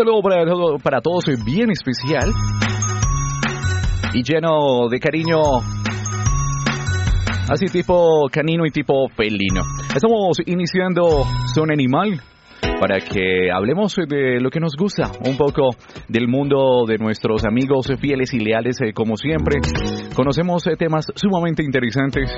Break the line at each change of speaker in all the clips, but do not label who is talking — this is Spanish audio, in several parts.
saludo para, para todos bien especial y lleno de cariño, así tipo canino y tipo felino. Estamos iniciando Zona Animal para que hablemos de lo que nos gusta, un poco del mundo de nuestros amigos fieles y leales eh, como siempre. Conocemos eh, temas sumamente interesantes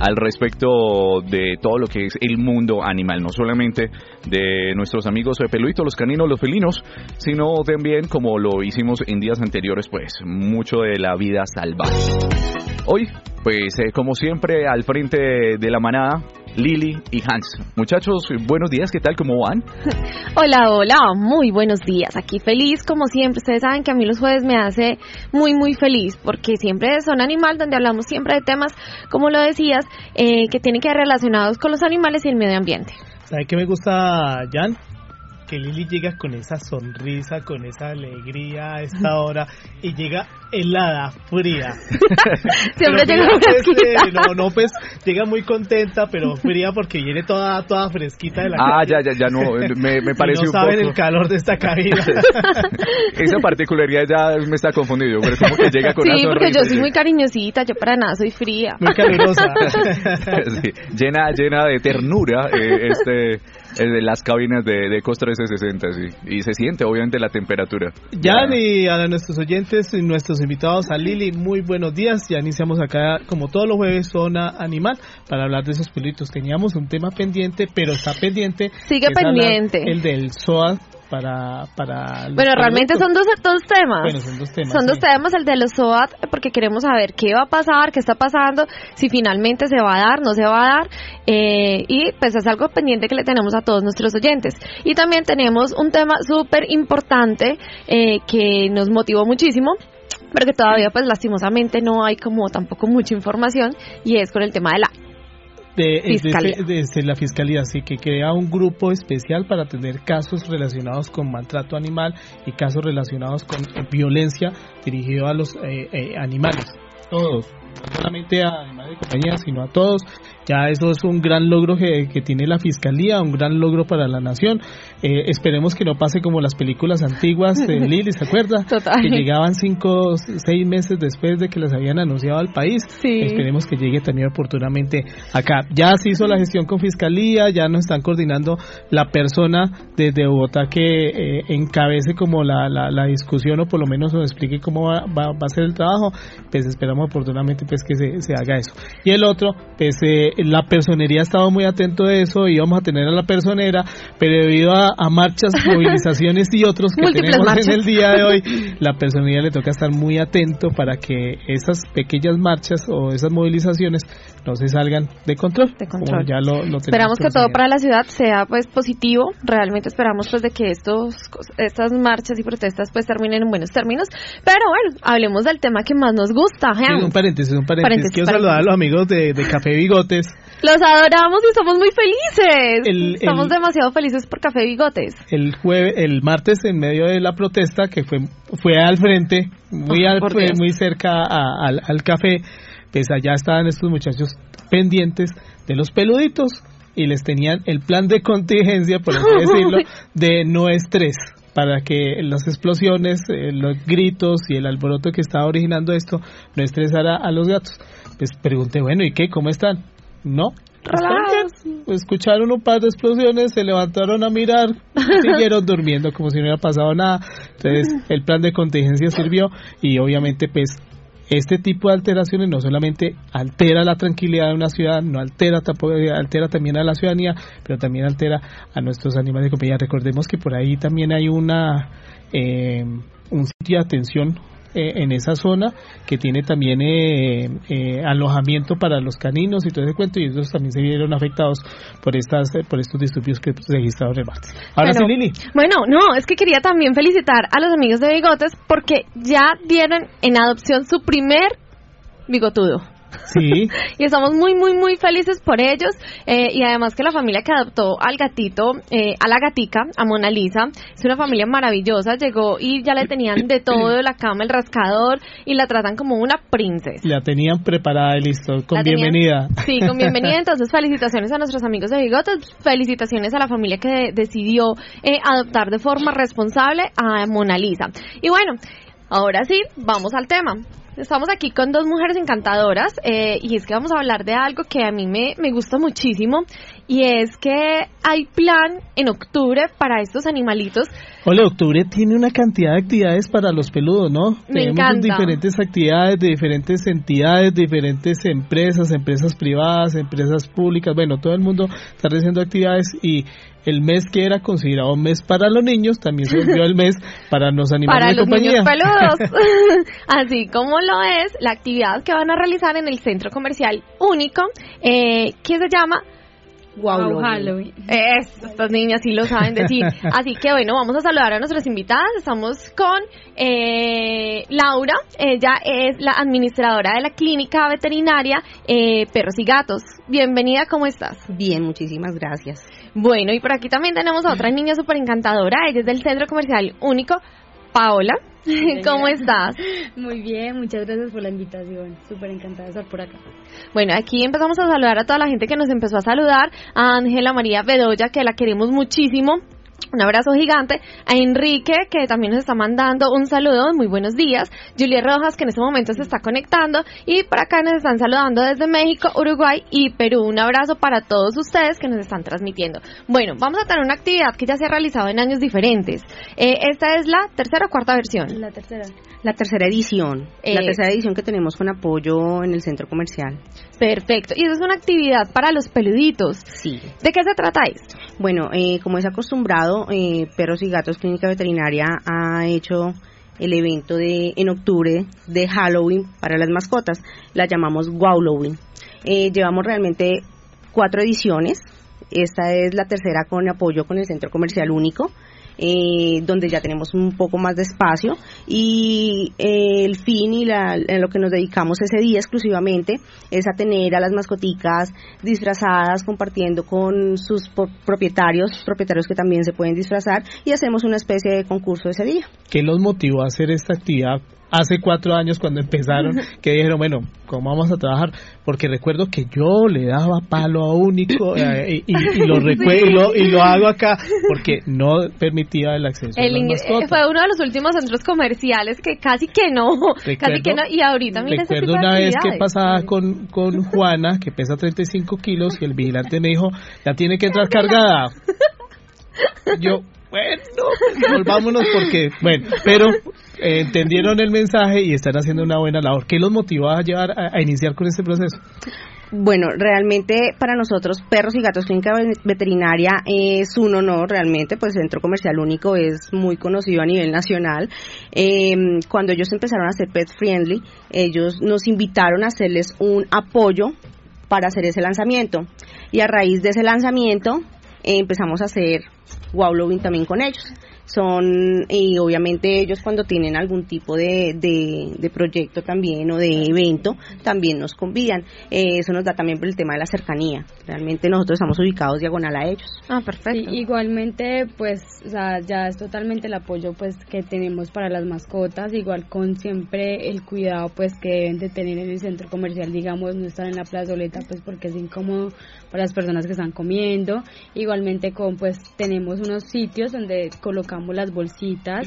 al respecto de todo lo que es el mundo animal, no solamente de nuestros amigos peluitos, los caninos, los felinos, sino también, como lo hicimos en días anteriores, pues mucho de la vida salvaje. Hoy, pues eh, como siempre, al frente de la manada, Lili y Hans. Muchachos, buenos días, ¿qué tal? ¿Cómo van?
Hola, hola, muy buenos días. Aquí feliz, como siempre. Ustedes saben que a mí los jueves me hace muy, muy feliz porque siempre son animal, donde hablamos siempre de temas, como lo decías, eh, que tienen que ver relacionados con los animales y el medio ambiente.
¿Sabe qué me gusta, Jan? Que Lili llega con esa sonrisa, con esa alegría a esta hora y llega helada, fría.
Siempre llega
pues,
fresquita.
eh, no, no, pues llega muy contenta, pero fría porque viene toda toda fresquita de la
Ah, ya, ya, ya, no, me, me
Y
parece
no
un
saben
poco...
el calor de esta cabina.
Esa particularidad ya me está confundido, pero como que llega con
Sí,
una
porque yo soy muy cariñosita, yo para nada soy fría.
Muy calurosa.
Sí, llena, llena de ternura eh, este, de las cabinas de, de Costa 360, sí. Y se siente obviamente la temperatura.
Jan y a nuestros oyentes y nuestros invitados, a Lili, muy buenos días. Ya iniciamos acá, como todos los jueves, Zona Animal, para hablar de esos pelitos. Teníamos un tema pendiente, pero está pendiente.
Sigue pendiente.
El del SOA para... para
Bueno, realmente son dos, dos temas.
Bueno, son dos temas.
Son dos temas, el de los SOAT, porque queremos saber qué va a pasar, qué está pasando, si finalmente se va a dar, no se va a dar, eh, y pues es algo pendiente que le tenemos a todos nuestros oyentes. Y también tenemos un tema súper importante eh, que nos motivó muchísimo, pero que todavía pues lastimosamente no hay como tampoco mucha información, y es con el tema de la
de, es de-
Fiscalía.
de- de la Fiscalía, sí, que crea un grupo especial para atender casos relacionados con maltrato animal y casos relacionados con eh, violencia dirigido a los eh, eh, animales. Todos, no solamente a animales de compañía, sino a todos. Ya eso es un gran logro que, que tiene la Fiscalía, un gran logro para la nación. Eh, esperemos que no pase como las películas antiguas de Lili, ¿se acuerda?
Total.
Que llegaban cinco, seis meses después de que las habían anunciado al país.
Sí.
Esperemos que llegue también oportunamente acá. Ya se hizo la gestión con Fiscalía, ya nos están coordinando la persona desde Bogotá que eh, encabece como la, la, la discusión o por lo menos nos explique cómo va, va, va a ser el trabajo. Pues esperamos oportunamente pues que se, se haga eso. Y el otro, pues eh, la personería ha estado muy atento de eso, íbamos a tener a la personera, pero debido a, a marchas, movilizaciones y otros que
Múltiples
tenemos
marchas.
en el día de hoy, la personería le toca estar muy atento para que esas pequeñas marchas o esas movilizaciones no se salgan de control.
De control.
ya lo, lo
Esperamos que todo para la ciudad sea pues positivo. Realmente esperamos pues de que estos estas marchas y protestas pues terminen en buenos términos. Pero bueno, hablemos del tema que más nos gusta.
Sí,
Jean.
un paréntesis, un paréntesis.
Paréntesis,
Quiero
paréntesis.
saludar a los amigos de, de Café Bigotes.
Los adoramos y somos muy felices.
El-
Estamos
el-
demasiado felices por Café Bigotes.
El jueves, el martes en medio de la protesta que fue fue al frente, muy
Oh,
al, fue muy cerca a- al, al café, pues allá estaban estos muchachos pendientes de los peluditos y les tenían el plan de contingencia, por así decirlo, de no estrés para que las explosiones, eh, los gritos y el alboroto que estaba originando esto no estresara a los gatos. Pues pregunté, bueno, ¿y qué? ¿Cómo están? No.
Relax.
bien. Escucharon un par de explosiones, se levantaron a mirar, siguieron durmiendo como si no hubiera pasado nada. Entonces, el plan de contingencia sirvió y obviamente, pues, este tipo de alteraciones no solamente altera la tranquilidad de una ciudad, no altera, altera también a la ciudadanía, pero también altera a nuestros animales de compañía. Recordemos que por ahí también hay una eh, un sitio de atención eh, en esa zona que tiene también eh, eh, alojamiento para los caninos y todo ese cuento y ellos también se vieron afectados por estas por estos disturbios que registraron el martes.
Ahora bueno, sí, Lili. Bueno, no, es que quería también felicitar a los amigos de Bigotes porque ya dieron en adopción su primer bigotudo.
Sí.
y estamos muy, muy, muy felices por ellos. Eh, y además que la familia que adoptó al gatito, eh, a la gatica, a Mona Lisa, es una familia maravillosa. Llegó y ya le tenían de todo, la cama, el rascador, y la tratan como una princesa.
La tenían preparada y listo, con bienvenida.
Sí, con bienvenida. Entonces, felicitaciones a nuestros amigos de Bigotes, felicitaciones a la familia que decidió eh, adoptar de forma responsable a Mona Lisa. Y bueno, ahora sí, vamos al tema. Estamos aquí con dos mujeres encantadoras eh, y es que vamos a hablar de algo que a mí me, me gusta muchísimo y es que hay plan en octubre para estos animalitos.
Hola, octubre tiene una cantidad de actividades para los peludos, ¿no?
Me
Tenemos
encanta.
diferentes actividades de diferentes entidades, diferentes empresas, empresas privadas, empresas públicas, bueno, todo el mundo está haciendo actividades y el mes que era considerado mes para los niños también se volvió el mes para los animales
para
de
los
compañía.
niños peludos. Así como lo es la actividad que van a realizar en el centro comercial único, eh, que se llama
Wow, Halloween.
Es, estas niñas sí lo saben decir. Así que bueno, vamos a saludar a nuestras invitadas. Estamos con eh, Laura. Ella es la administradora de la clínica veterinaria eh, Perros y Gatos. Bienvenida, ¿cómo estás?
Bien, muchísimas gracias.
Bueno, y por aquí también tenemos a otra niña súper encantadora. Ella es del Centro Comercial Único, Paola. ¿Cómo estás?
Muy bien, muchas gracias por la invitación. Súper encantada de estar por acá.
Bueno, aquí empezamos a saludar a toda la gente que nos empezó a saludar. A Ángela María Bedoya, que la queremos muchísimo. Un abrazo gigante a Enrique, que también nos está mandando un saludo, muy buenos días. Julia Rojas, que en este momento se está conectando. Y por acá nos están saludando desde México, Uruguay y Perú. Un abrazo para todos ustedes que nos están transmitiendo. Bueno, vamos a tener una actividad que ya se ha realizado en años diferentes. Eh, esta es la tercera o cuarta versión.
La tercera.
La tercera edición. La
Eh.
tercera edición que tenemos con apoyo en el centro comercial.
Perfecto. Y esa es una actividad para los peluditos.
Sí.
¿De qué se trata esto?
Bueno, eh, como es acostumbrado, eh, Perros y Gatos Clínica Veterinaria ha hecho el evento de en octubre de Halloween para las mascotas. La llamamos Wowloween. Eh, llevamos realmente cuatro ediciones. Esta es la tercera con apoyo con el Centro Comercial Único. Eh, donde ya tenemos un poco más de espacio y eh, el fin y la, en lo que nos dedicamos ese día exclusivamente es a tener a las mascoticas disfrazadas compartiendo con sus propietarios, propietarios que también se pueden disfrazar y hacemos una especie de concurso ese día.
¿Qué los motivó a hacer esta actividad hace cuatro años cuando empezaron? Que dijeron, bueno, ¿cómo vamos a trabajar? Porque recuerdo que yo le daba palo a único eh, y, y lo recue- y, lo, y lo hago acá porque no permitía el acceso
El
a mascotas.
fue uno de los últimos centros comerciales que casi que no, casi que no, y ahorita mira
Recuerdo una vez que pasaba con, con Juana, que pesa 35 kilos, y el vigilante me dijo, ya tiene que entrar cargada. Yo, bueno, pues, volvámonos porque, bueno, pero eh, entendieron el mensaje y están haciendo una buena labor. ¿Qué los motivó a llevar a, a iniciar con este proceso?
Bueno, realmente para nosotros Perros y Gatos Clínica Ve- Veterinaria es un honor realmente, pues el Centro Comercial Único es muy conocido a nivel nacional. Eh, cuando ellos empezaron a ser pet friendly, ellos nos invitaron a hacerles un apoyo para hacer ese lanzamiento. Y a raíz de ese lanzamiento eh, empezamos a hacer Wowlowing también con ellos. Son, y obviamente ellos cuando tienen algún tipo de, de, de proyecto también o de evento, también nos convidan. Eh, eso nos da también por el tema de la cercanía. Realmente nosotros estamos ubicados diagonal a ellos.
Ah,
Sí,
perfecto.
igualmente, pues, o sea, ya es totalmente el apoyo, pues, que tenemos para las mascotas, igual con siempre el cuidado, pues, que deben de tener en el centro comercial, digamos, no estar en la plazoleta, pues, porque es incómodo para las personas que están comiendo. Igualmente con, pues, tenemos unos sitios donde colocamos las bolsitas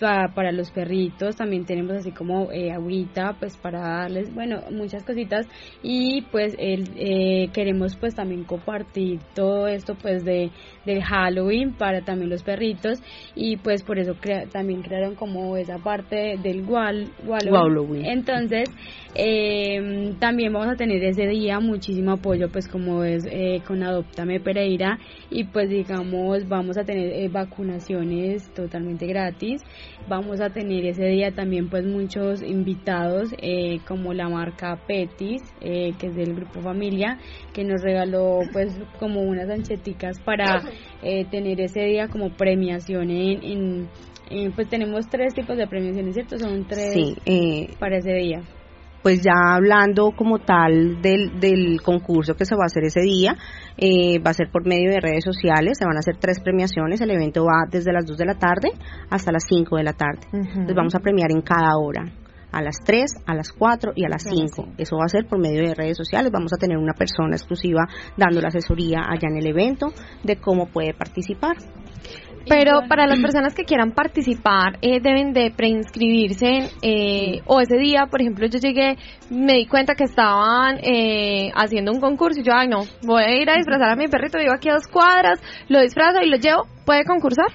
para los perritos, también tenemos así como eh, agüita, pues para darles, bueno, muchas cositas. Y pues el, eh, queremos pues también compartir todo esto pues de del Halloween para también los perritos. Y pues por eso también crearon como esa parte del wall, Halloween. Entonces, eh, también vamos a tener ese día muchísimo apoyo pues como es eh, con Adoptame Pereira. Y pues digamos vamos a tener eh, vacunaciones totalmente gratis vamos a tener ese día también pues muchos invitados eh, como la marca Petis eh, que es del grupo familia que nos regaló pues como unas ancheticas para eh, tener ese día como premiación en, pues tenemos tres tipos de premiaciones cierto son tres para ese día
pues ya hablando como tal del, del concurso que se va a hacer ese día, eh, va a ser por medio de redes sociales, se van a hacer tres premiaciones, el evento va desde las 2 de la tarde hasta las 5 de la tarde. Entonces vamos a premiar en cada hora a las 3, a las 4 y a las 5. Eso va a ser por medio de redes sociales. Vamos a tener una persona exclusiva dando la asesoría allá en el evento de cómo puede participar.
Pero para las personas que quieran participar, eh, deben de preinscribirse eh, o ese día, por ejemplo, yo llegué, me di cuenta que estaban eh, haciendo un concurso y yo, ay no, voy a ir a disfrazar a mi perrito, vivo aquí a dos cuadras, lo disfrazo y lo llevo, ¿puede concursar?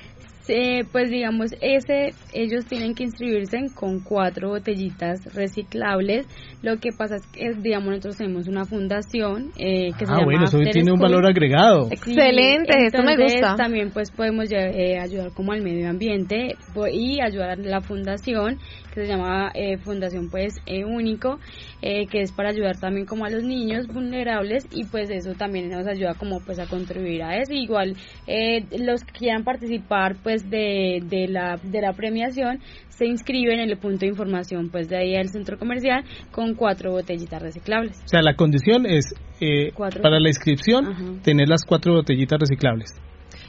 Pues digamos, ese ellos tienen que inscribirse con cuatro botellitas reciclables. Lo que pasa es que, digamos, nosotros tenemos una fundación eh, que se ah, llama
bueno, eso tiene un valor agregado.
Excelente, esto me gusta.
También pues podemos eh, ayudar como al medio ambiente y ayudar a la fundación que se llama eh, Fundación pues Único, que es para ayudar también como a los niños vulnerables y pues eso también nos ayuda como pues a contribuir a eso. Igual los que quieran participar pues de, de, la, de la premiación se inscriben en el punto de información pues de ahí del centro comercial con cuatro botellitas reciclables.
O sea, la condición es eh, para la inscripción tener las cuatro botellitas reciclables.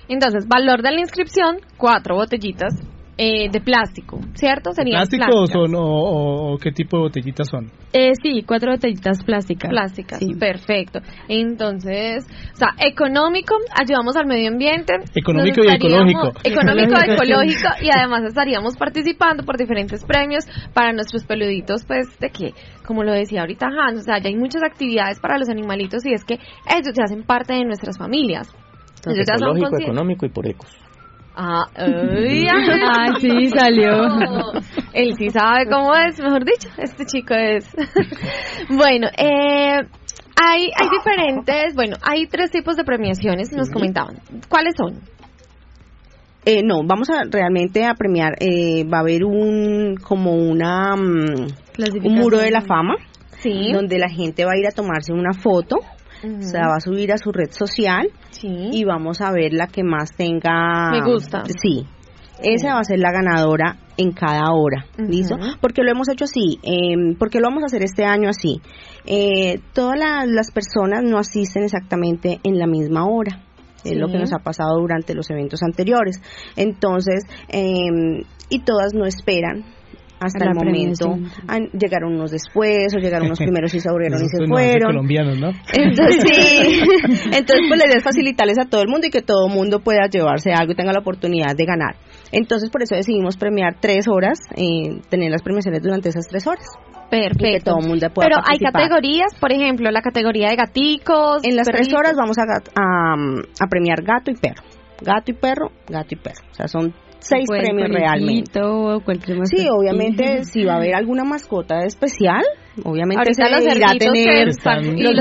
Entonces, valor de la inscripción, cuatro botellitas eh, de plástico, ¿cierto?
Serían ¿Plástico son, o, qué tipo de botellitas son?
Eh, sí, cuatro botellitas plásticas.
Plásticas, perfecto. Entonces, o sea, económico, ayudamos al medio ambiente.
Económico y ecológico.
Económico, ecológico y además estaríamos participando por diferentes premios para nuestros peluditos, pues, de que, como lo decía ahorita Hans, o sea, ya hay muchas actividades para los animalitos y es que ellos ya hacen parte de nuestras familias.
ecológico, económico y por ecos.
Ah, ay,
sí, salió.
Él sí sabe cómo es, mejor dicho, este chico es. bueno, eh, hay, hay diferentes, bueno, hay tres tipos de premiaciones, nos comentaban. ¿Cuáles son?
Eh, no, vamos a realmente a premiar, eh, va a haber un, como una, mm, un muro de la fama,
sí.
donde la gente va a ir a tomarse una foto se va a subir a su red social y vamos a ver la que más tenga...
Me gusta.
Sí, esa va a ser la ganadora en cada hora, ¿listo? Porque lo hemos hecho así, eh, porque lo vamos a hacer este año así. Eh, todas las personas no asisten exactamente en la misma hora. Es lo que nos ha pasado durante los eventos anteriores. Entonces, em, y todas no esperan hasta el momento. llegaron unos después o llegaron unos primeros y se abrieron y se fueron.
colombianos, ¿no?
Entonces, sí. Entonces, pues la idea es facilitarles a todo el mundo y que todo el mundo pueda llevarse algo y tenga la oportunidad de ganar. Entonces, por eso decidimos premiar tres horas, eh, tener las premiaciones durante esas tres horas.
Perfecto.
todo el mundo pueda
Pero hay categorías, por ejemplo, la categoría de gaticos.
En las tres horas vamos a, a, a premiar gato y perro. Gato y perro, gato y perro. O sea, son seis premios realmente. sí, obviamente si va a haber alguna mascota especial, obviamente se irá a tener los,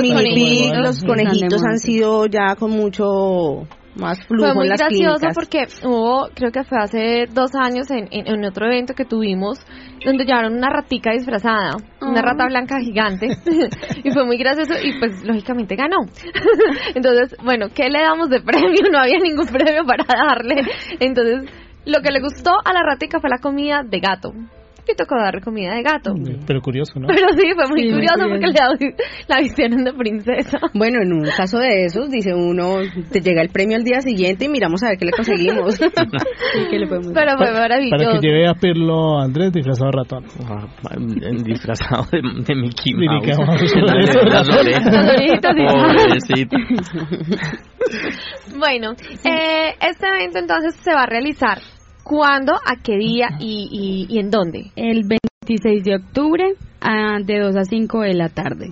los conejitos han sido ya con mucho más flujo
fue muy
en las
gracioso porque hubo, creo que fue hace dos años en, en, otro evento que tuvimos donde llevaron una ratica disfrazada, una ah. rata blanca gigante y fue muy gracioso y pues lógicamente ganó. Entonces, bueno, ¿qué le damos de premio? No había ningún premio para darle. Entonces, lo que le gustó a la ratica fue la comida de gato. Y tocó dar comida de gato.
Pero curioso, ¿no?
Pero sí, fue muy curioso porque le, la vistieron de princesa.
Bueno, en un caso de esos, dice uno, te llega el premio al día siguiente y miramos a ver qué le conseguimos.
Pero fue maravilloso.
Para que lleve a Perlo Andrés disfrazado de ratón.
Ah, disfrazado de, de Mickey Mouse.
Pobrecito. bueno, eh, este evento entonces se va a realizar ¿Cuándo, a qué día y, y, en dónde?
El 26 de octubre a, de 2 a 5 de la tarde.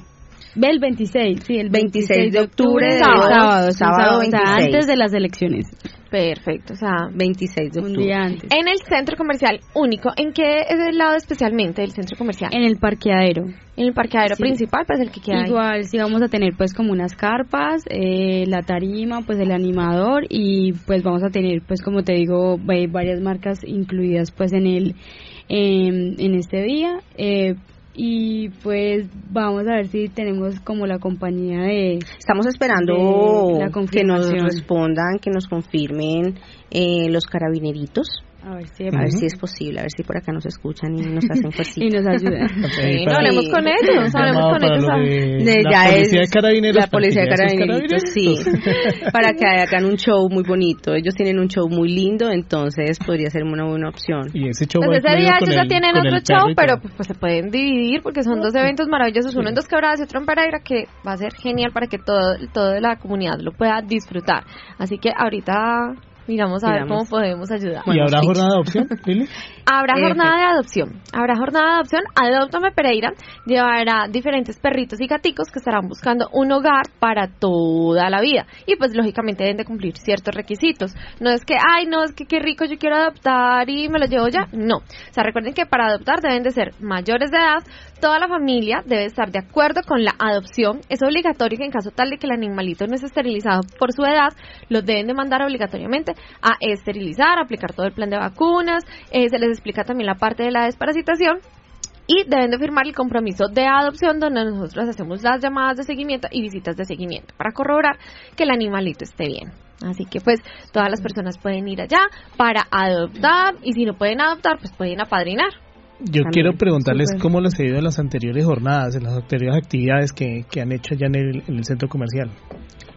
Ve el 26, sí, el 26, de octubre, sábado, sábado, antes de las elecciones.
Perfecto, o sea,
26 de octubre.
En el centro comercial único, ¿en qué es el lado especialmente del centro comercial?
En el parqueadero.
En el parqueadero principal, pues el que queda
Igual, sí vamos a tener pues como unas carpas, eh, la tarima, pues el animador y pues vamos a tener pues como te digo varias marcas incluidas pues en el en este día. Eh, y pues vamos a ver si tenemos como la compañía de...
Estamos esperando que nos respondan, que nos confirmen eh, los carabineritos a ver, si, es posible, a ver si por acá nos escuchan y nos hacen fuerza.
y nos ayudan.
no, hablemos con ellos, hablemos con ellos.
De, la policía de carabineros.
La policía de carabineros, sí. para que hagan un show muy bonito. Ellos tienen un show muy lindo, entonces podría ser una buena opción.
Y ese show
pues ese día ellos ya tienen otro show, pero pues, se pueden dividir porque son dos eventos maravillosos, uno en Dos Quebradas y otro en Pereira, que va a ser genial para que todo, toda la comunidad lo pueda disfrutar. Así que ahorita Miramos a ver cómo podemos ayudar.
¿Y habrá jornada de adopción, Lili?
Habrá jornada de adopción. Habrá jornada de adopción. Adoptame Pereira llevará diferentes perritos y gaticos que estarán buscando un hogar para toda la vida. Y pues lógicamente deben de cumplir ciertos requisitos. No es que, ay, no, es que qué rico, yo quiero adoptar y me lo llevo ya. No. O sea, recuerden que para adoptar deben de ser mayores de edad. Toda la familia debe estar de acuerdo con la adopción. Es obligatorio que en caso tal de que el animalito no esté esterilizado por su edad, lo deben de mandar obligatoriamente a esterilizar, aplicar todo el plan de vacunas, eh, se les explica también la parte de la desparasitación y deben de firmar el compromiso de adopción donde nosotros hacemos las llamadas de seguimiento y visitas de seguimiento para corroborar que el animalito esté bien. Así que pues todas las personas pueden ir allá para adoptar y si no pueden adoptar pues pueden apadrinar.
Yo quiero preguntarles cómo les ha ido en las anteriores jornadas, en las anteriores actividades que, han hecho allá en el centro comercial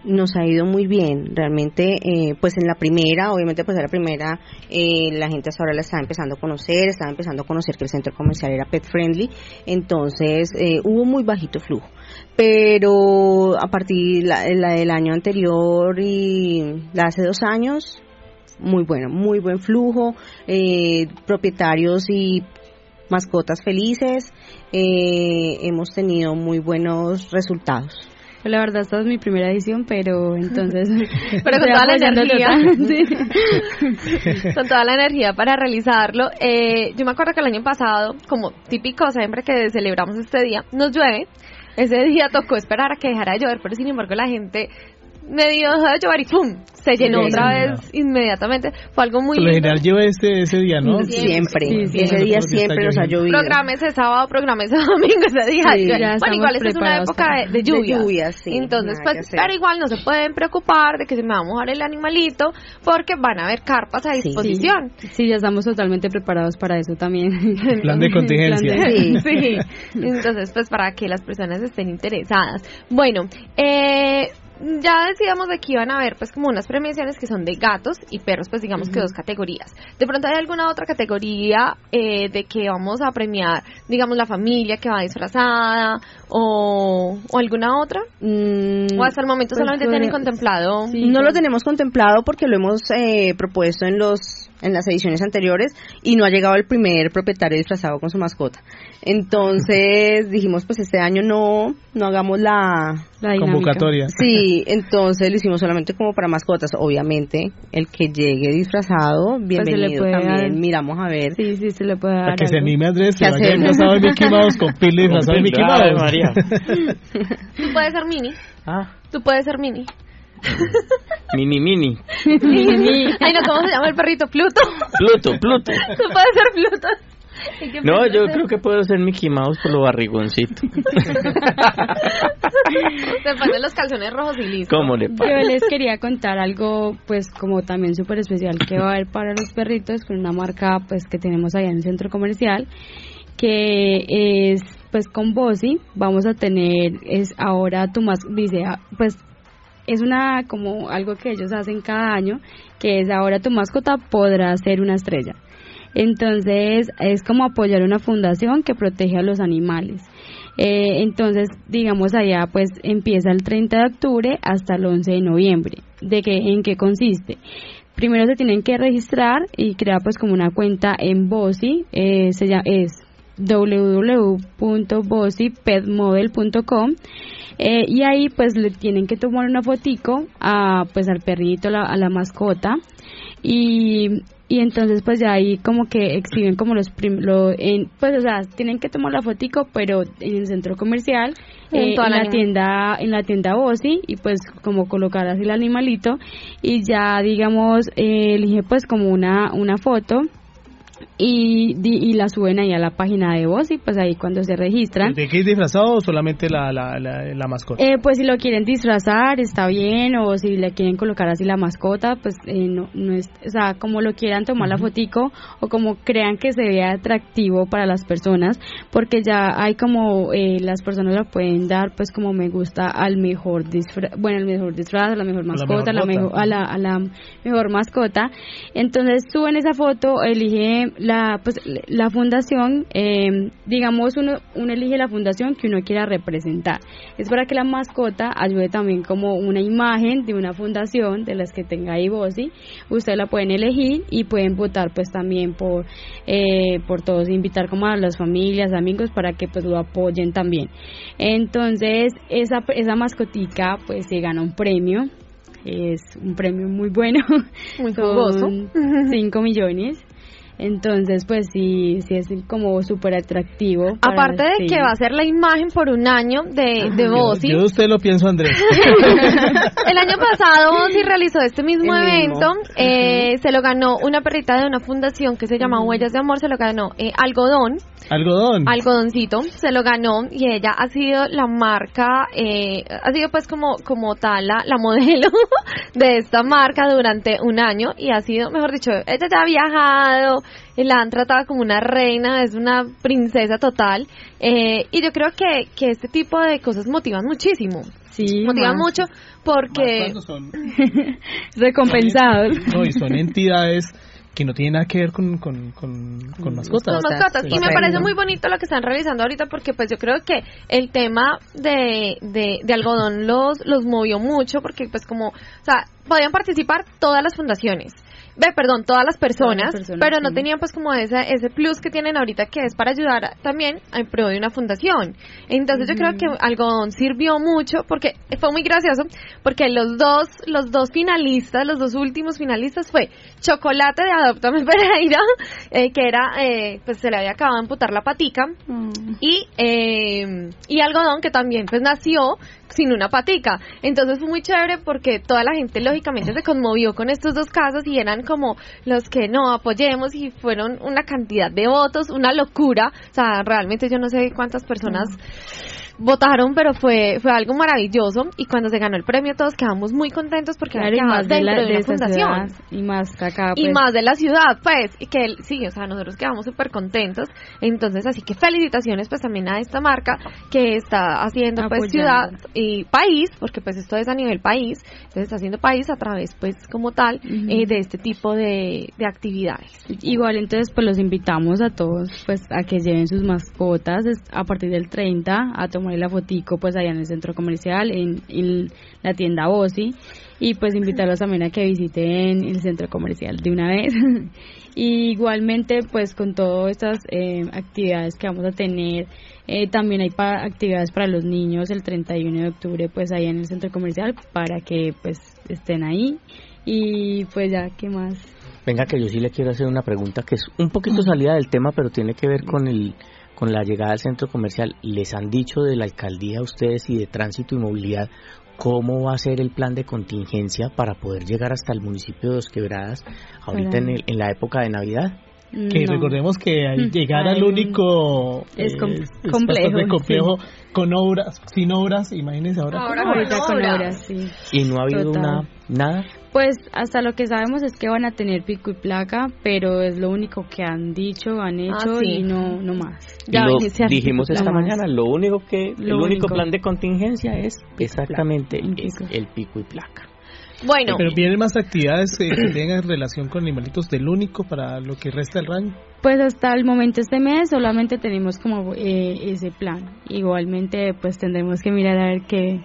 nos ha ido muy bien. Realmente, eh, pues en la primera, obviamente pues en la primera, eh, la gente hasta ahora la estaba empezando a conocer, estaba empezando a conocer que el centro comercial era pet friendly, entonces eh, hubo muy bajito flujo. Pero a partir la, la del año anterior y la hace dos años, muy bueno, muy buen flujo, propietarios y mascotas felices, hemos tenido muy buenos resultados.
Pues la verdad, esta es mi primera edición, pero entonces.
pero con toda la energía. con toda la energía para realizarlo. Eh, yo me acuerdo que el año pasado, como típico, siempre que celebramos este día, nos llueve. Ese día tocó esperar a que dejara de llover, pero sin embargo la gente medio dejó de llover y ¡pum! se llenó otra vez inmediatamente. Fue algo muy
Por lo general lleva este, ese día, ¿no?
Siempre. ese día siempre nos ha llovido.
ese sábado, ese domingo, ese día. bueno, igual esta es una época de, lluvia. Entonces, pues, pero igual no se pueden preocupar de que se me va a mojar el animalito porque van a haber carpas a disposición.
Sí, ya estamos totalmente preparados para eso también.
Plan de contingencia.
sí. Entonces, pues, para que las personas estén interesadas. Bueno, eh ya decíamos de que iban a haber pues como unas premiaciones que son de gatos y perros, pues digamos que dos categorías. De pronto hay alguna otra categoría eh, de que vamos a premiar, digamos, la familia que va disfrazada o, o alguna otra. Mm, o hasta el momento pues solamente tienen contemplado.
no lo tenemos contemplado porque lo hemos eh, propuesto en los en las ediciones anteriores y no ha llegado el primer propietario disfrazado con su mascota. Entonces dijimos, pues este año no, no hagamos la,
convocatoria.
Sí, entonces lo hicimos solamente como para mascotas. Obviamente, el que llegue disfrazado, pues bienvenido también. Miramos a ver.
Sí, sí, se le puede dar.
A que se anime Andrés, se vaya disfrazado de Mickey Mouse con Pili disfrazado de Mickey Mouse. María.
Tú puedes ser mini. Ah. Tú puedes ser mini.
Mini, mini.
Ay, no, ¿cómo se llama el perrito? Pluto.
Pluto, Pluto.
Tú puedes ser Pluto.
No, yo creo que puedo ser Mickey Mouse por lo barrigoncito. Se
ponen los calzones rojos y listo.
¿Cómo le pasa?
Yo les quería contar algo, pues, como también súper especial que va a haber para los perritos con una marca, pues, que tenemos allá en el centro comercial, que es, pues, con Bossy. Vamos a tener, es ahora tu más, dice, ah, pues, es una como algo que ellos hacen cada año, que es ahora tu mascota podrá ser una estrella. Entonces es como apoyar una fundación que protege a los animales. Eh, entonces, digamos allá, pues empieza el 30 de octubre hasta el 11 de noviembre. ¿De qué, en qué consiste? primero se tienen que registrar y crear pues como una cuenta en Bossy, eh, se llama, es www.bossipetmodel.com eh, y ahí pues le tienen que tomar una fotico a pues al perrito, la, a la mascota. Y y entonces pues ya ahí como que exhiben como los prim lo, en, pues o sea tienen que tomar la fotico pero en el centro comercial
En
eh, en
la
tienda en la tienda Osi y pues como colocar así el animalito. Y ya digamos eh, elige pues como una una foto y, di- y la suben ahí a la página de voz y pues ahí cuando se registran.
¿De qué es disfrazado o solamente la, la, la, la mascota?
eh, pues si lo quieren disfrazar está bien o si le quieren colocar así la mascota pues eh, no, no es o sea como lo quieran tomar la fotico o como crean que se vea atractivo para las personas porque ya hay como eh, las personas la pueden dar pues como me gusta al mejor disfraz bueno el mejor disfraz a la mejor mascota a la
mejor
a la, a la mejor mascota. Entonces suben esa foto la pues la fundación eh, digamos uno uno elige la fundación que uno quiera representar. Es para que la mascota ayude también como una imagen de una fundación de las que tenga ahí Bossy ustedes la pueden elegir y pueden votar pues también por eh, por todos invitar como a las familias amigos para que pues lo apoyen también. Entonces esa esa mascotica pues se gana un premio. Es un premio muy bueno.
Muy jugoso.
son 5 millones entonces pues sí sí es como súper atractivo
Aparte de
sí.
que va a ser la imagen por un año de, de
Yo,
Bossy.
yo de usted lo pienso, Andrés.
El año pasado Bossy realizó este mismo
El mismo.
evento. eh, se lo ganó una perrita de una fundación que se llama Huellas de Amor. Se lo ganó eh, Algodón,
Algodón.
Algodoncito. Se lo ganó y ella ha sido la marca, eh, ha sido pues como, como tal la, la modelo de esta marca durante un año y ha sido, mejor dicho, ella ya ha viajado, y la han tratado como una reina, es una princesa total. eh, y yo creo que, que este tipo de cosas motivan muchísimo.
sí
Motivan
más
mucho porque...
Son-
recompensados
No, y son entidades que no tienen nada que ver con, con, con, con mascotas.
Con mascotas.
sí.
Y me parece muy bonito lo que están realizando ahorita porque pues yo creo que el tema de, de, de algodón los, los movió mucho porque pues como, o sea, podían participar todas las fundaciones. Ve, perdón, todas las personas,
Todas las personas,
pero no
sí.
tenían pues como ese, ese plus que tienen ahorita que es para ayudar también en pro de una fundación. Entonces yo creo que algodón sirvió mucho porque fue muy gracioso porque los dos, los dos finalistas, los dos últimos finalistas fue Chocolate de Adoptame Pereira, eh, que era, eh, pues se le había acabado de amputar la patica, y, eh, y Algodón, que también pues nació sin una patica. Entonces fue muy chévere porque toda la gente lógicamente se conmovió con estos dos casos y eran como los que no apoyemos y fueron una cantidad de votos, una locura. O sea, realmente yo no sé cuántas personas votaron, pero fue fue algo maravilloso. Y cuando se ganó el premio todos quedamos muy contentos porque
Claro,
quedamos
más de, la,
de fundación.
ciudad, y más acá
y
pues,
más de la ciudad, pues, y que él- sí, o sea, nosotros quedamos súper contentos. Entonces, así que felicitaciones, pues, también a esta marca que está haciendo, pues, ciudad y país, porque, pues, esto es a nivel país, entonces está haciendo país a través, pues, como tal, eh, de este tipo de, de actividades.
Igual entonces pues los invitamos a todos pues a que lleven sus mascotas a partir del 30 a tomar la fotico pues allá en el centro comercial en, en la tienda Osi y pues invitarlos también a que visiten el centro comercial de una vez. Y igualmente pues con todas estas eh, actividades que vamos a tener eh, también hay pa- actividades para los niños el 31 de octubre pues allá en el centro comercial para que pues estén ahí. Y pues ya qué más
Venga, que yo sí le quiero hacer una pregunta que es un poquito salida del tema, pero tiene que ver con el con la llegada al centro comercial. ¿Les han dicho de la alcaldía a ustedes y de tránsito y movilidad cómo va a ser el plan de contingencia para poder llegar hasta el municipio de Dos Quebradas ahorita en, el- en la época de Navidad?
Que
No.
recordemos que al
Mm,
llegar al único
es com-
bastante
complejo,
complejo con obras, sin obras, imagínense ahora.
Ahora
con obras.
ahorita con
obras.
horas, sí.
Y no ha habido
Total.
una nada.
Pues hasta lo que sabemos es que van a tener pico y placa, pero es lo único que han dicho, han hecho
sí.
y no no más.
Ya
lo dijimos esta mañana, lo único que el
Lo
único
único.
plan de contingencia es exactamente es
pico.
el pico y placa.
Bueno,
Pero vienen más actividades eh, que tengan relación con animalitos del único para lo que resta del rango.
Pues hasta el momento este mes solamente tenemos como eh, ese plan. Igualmente pues tendremos que mirar a ver qué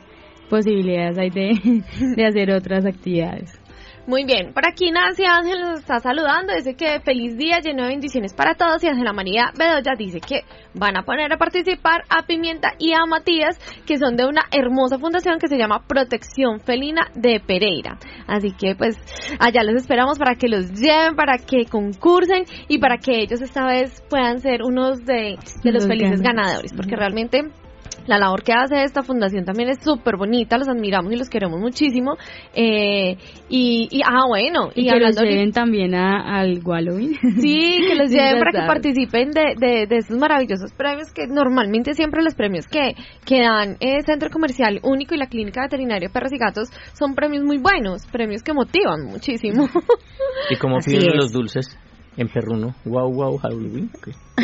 posibilidades hay de, de hacer otras actividades.
Muy bien, por aquí Nancy Ángel nos está saludando, dice que feliz día, lleno de bendiciones para todos y Ángela María Bedoya dice que van a poner a participar a Pimienta y a Matías, que son de una hermosa fundación que se llama Protección Felina de Pereira. Así que pues allá los esperamos para que los lleven, para que concursen y para que ellos esta vez puedan ser unos de, de los, felices ganadores, porque realmente la labor que hace esta fundación también es súper bonita, los admiramos y los queremos muchísimo. Eh, y, ah, bueno,
y, que los lleven también al Halloween.
Sí, que los lleven para que participen de, de, de, estos maravillosos premios que normalmente siempre los premios que, que dan el Centro Comercial Único y la Clínica Veterinaria Perros y Gatos son premios muy buenos, premios que motivan muchísimo.
¿Y cómo piden los dulces? En perruno. Wow, wow, Halloween.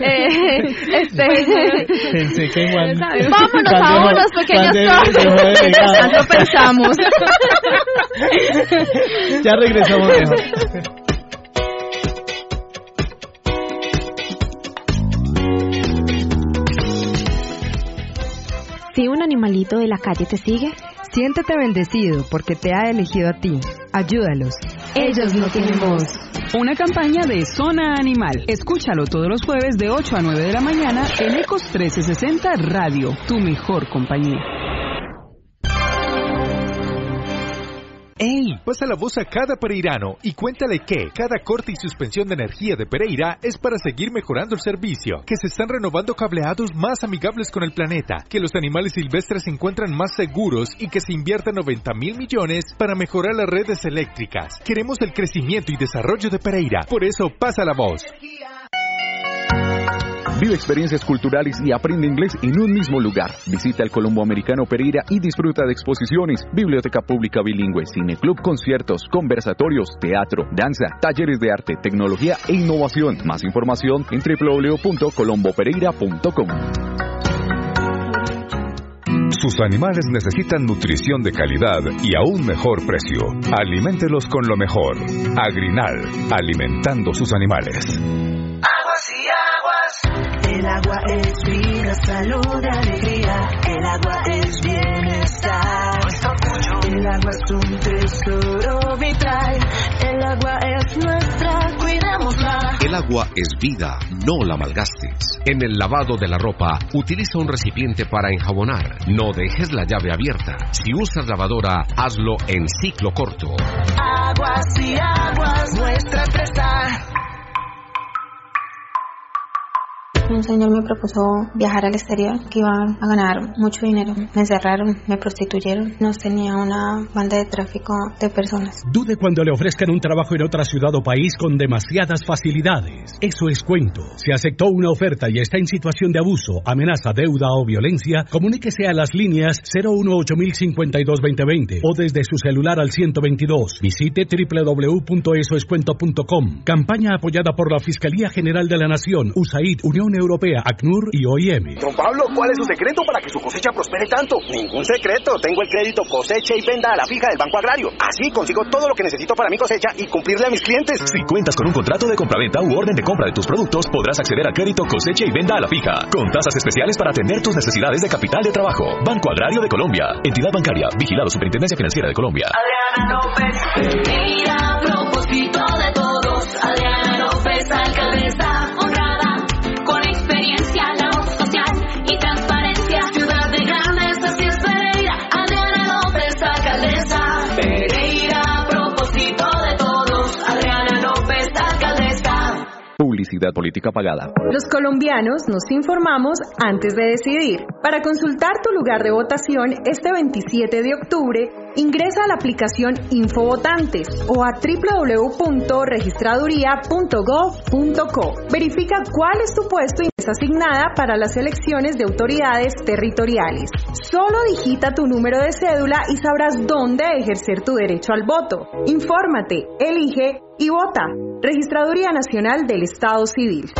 eh, este,
Pensé que igual.
Vámonos, vámonos, pequeños
Tanto pensamos.
ya regresamos mejor.
Si un animalito de la calle te sigue, Siéntete bendecido porque te ha elegido a ti. Ayúdalos. Ellos no tienen voz.
Una campaña de Zona Animal. Escúchalo todos los jueves de 8 a 9 de la mañana en Ecos 1360 Radio, tu mejor compañía.
¡Ey! Pasa la voz a cada pereirano y cuéntale que cada corte y suspensión de energía de Pereira es para seguir mejorando el servicio, que se están renovando cableados más amigables con el planeta, que los animales silvestres se encuentran más seguros y que se invierten 90 mil millones para mejorar las redes eléctricas. Queremos el crecimiento y desarrollo de Pereira, por eso pasa la voz.
Vive experiencias culturales y aprende inglés en un mismo lugar. Visita el Colombo Americano Pereira y disfruta de exposiciones, biblioteca pública bilingüe, cineclub, conciertos, conversatorios, teatro, danza, talleres de arte, tecnología e innovación. Más información en www.colombopereira.com.
Sus animales necesitan nutrición de calidad y a un mejor precio. Aliméntelos con lo mejor. Agrinal, alimentando sus animales.
El agua es vida, salud, alegría. El agua es bienestar. El agua es un tesoro vital. El agua es nuestra, cuidémosla.
El agua es vida, no la malgastes. En el lavado de la ropa, utiliza un recipiente para enjabonar. No dejes la llave abierta. Si usas lavadora, hazlo en ciclo corto.
Aguas y aguas, nuestra empresa.
Un señor me propuso viajar al exterior, que iba a ganar mucho dinero. Me cerraron, me prostituyeron, no tenía una banda de tráfico de personas.
Dude cuando le ofrezcan un trabajo en otra ciudad o país con demasiadas facilidades. Eso es cuento. Si aceptó una oferta y está en situación de abuso, amenaza, deuda o violencia, comuníquese a las líneas 018-052-2020 o desde su celular al 122. Visite www.esoescuento.com. Campaña apoyada por la Fiscalía General de la Nación, USAID, Unión Europea, ACNUR y OIM.
Don Pablo, ¿cuál es su secreto para que su cosecha prospere tanto?
Ningún secreto. Tengo el crédito cosecha y venda a la fija del Banco Agrario.
Así consigo todo lo que necesito para mi cosecha y cumplirle a mis clientes.
Si cuentas con un contrato de compraventa u orden de compra de tus productos, podrás acceder al crédito cosecha y venda a la fija, con tasas especiales para atender tus necesidades de capital de trabajo. Banco Agrario de Colombia. Entidad bancaria. Vigilado Superintendencia Financiera de Colombia.
Adriana López, a
Publicidad política pagada.
Los colombianos nos informamos antes de decidir. Para consultar tu lugar de votación este 27 de octubre, ingresa a la aplicación Infovotantes o a www.registraduría.gov.co. Verifica cuál es tu puesto y es asignada para las elecciones de autoridades territoriales. Solo digita tu número de cédula y sabrás dónde ejercer tu derecho al voto. Infórmate, elige y vota. Registraduría Nacional del Estado Civil.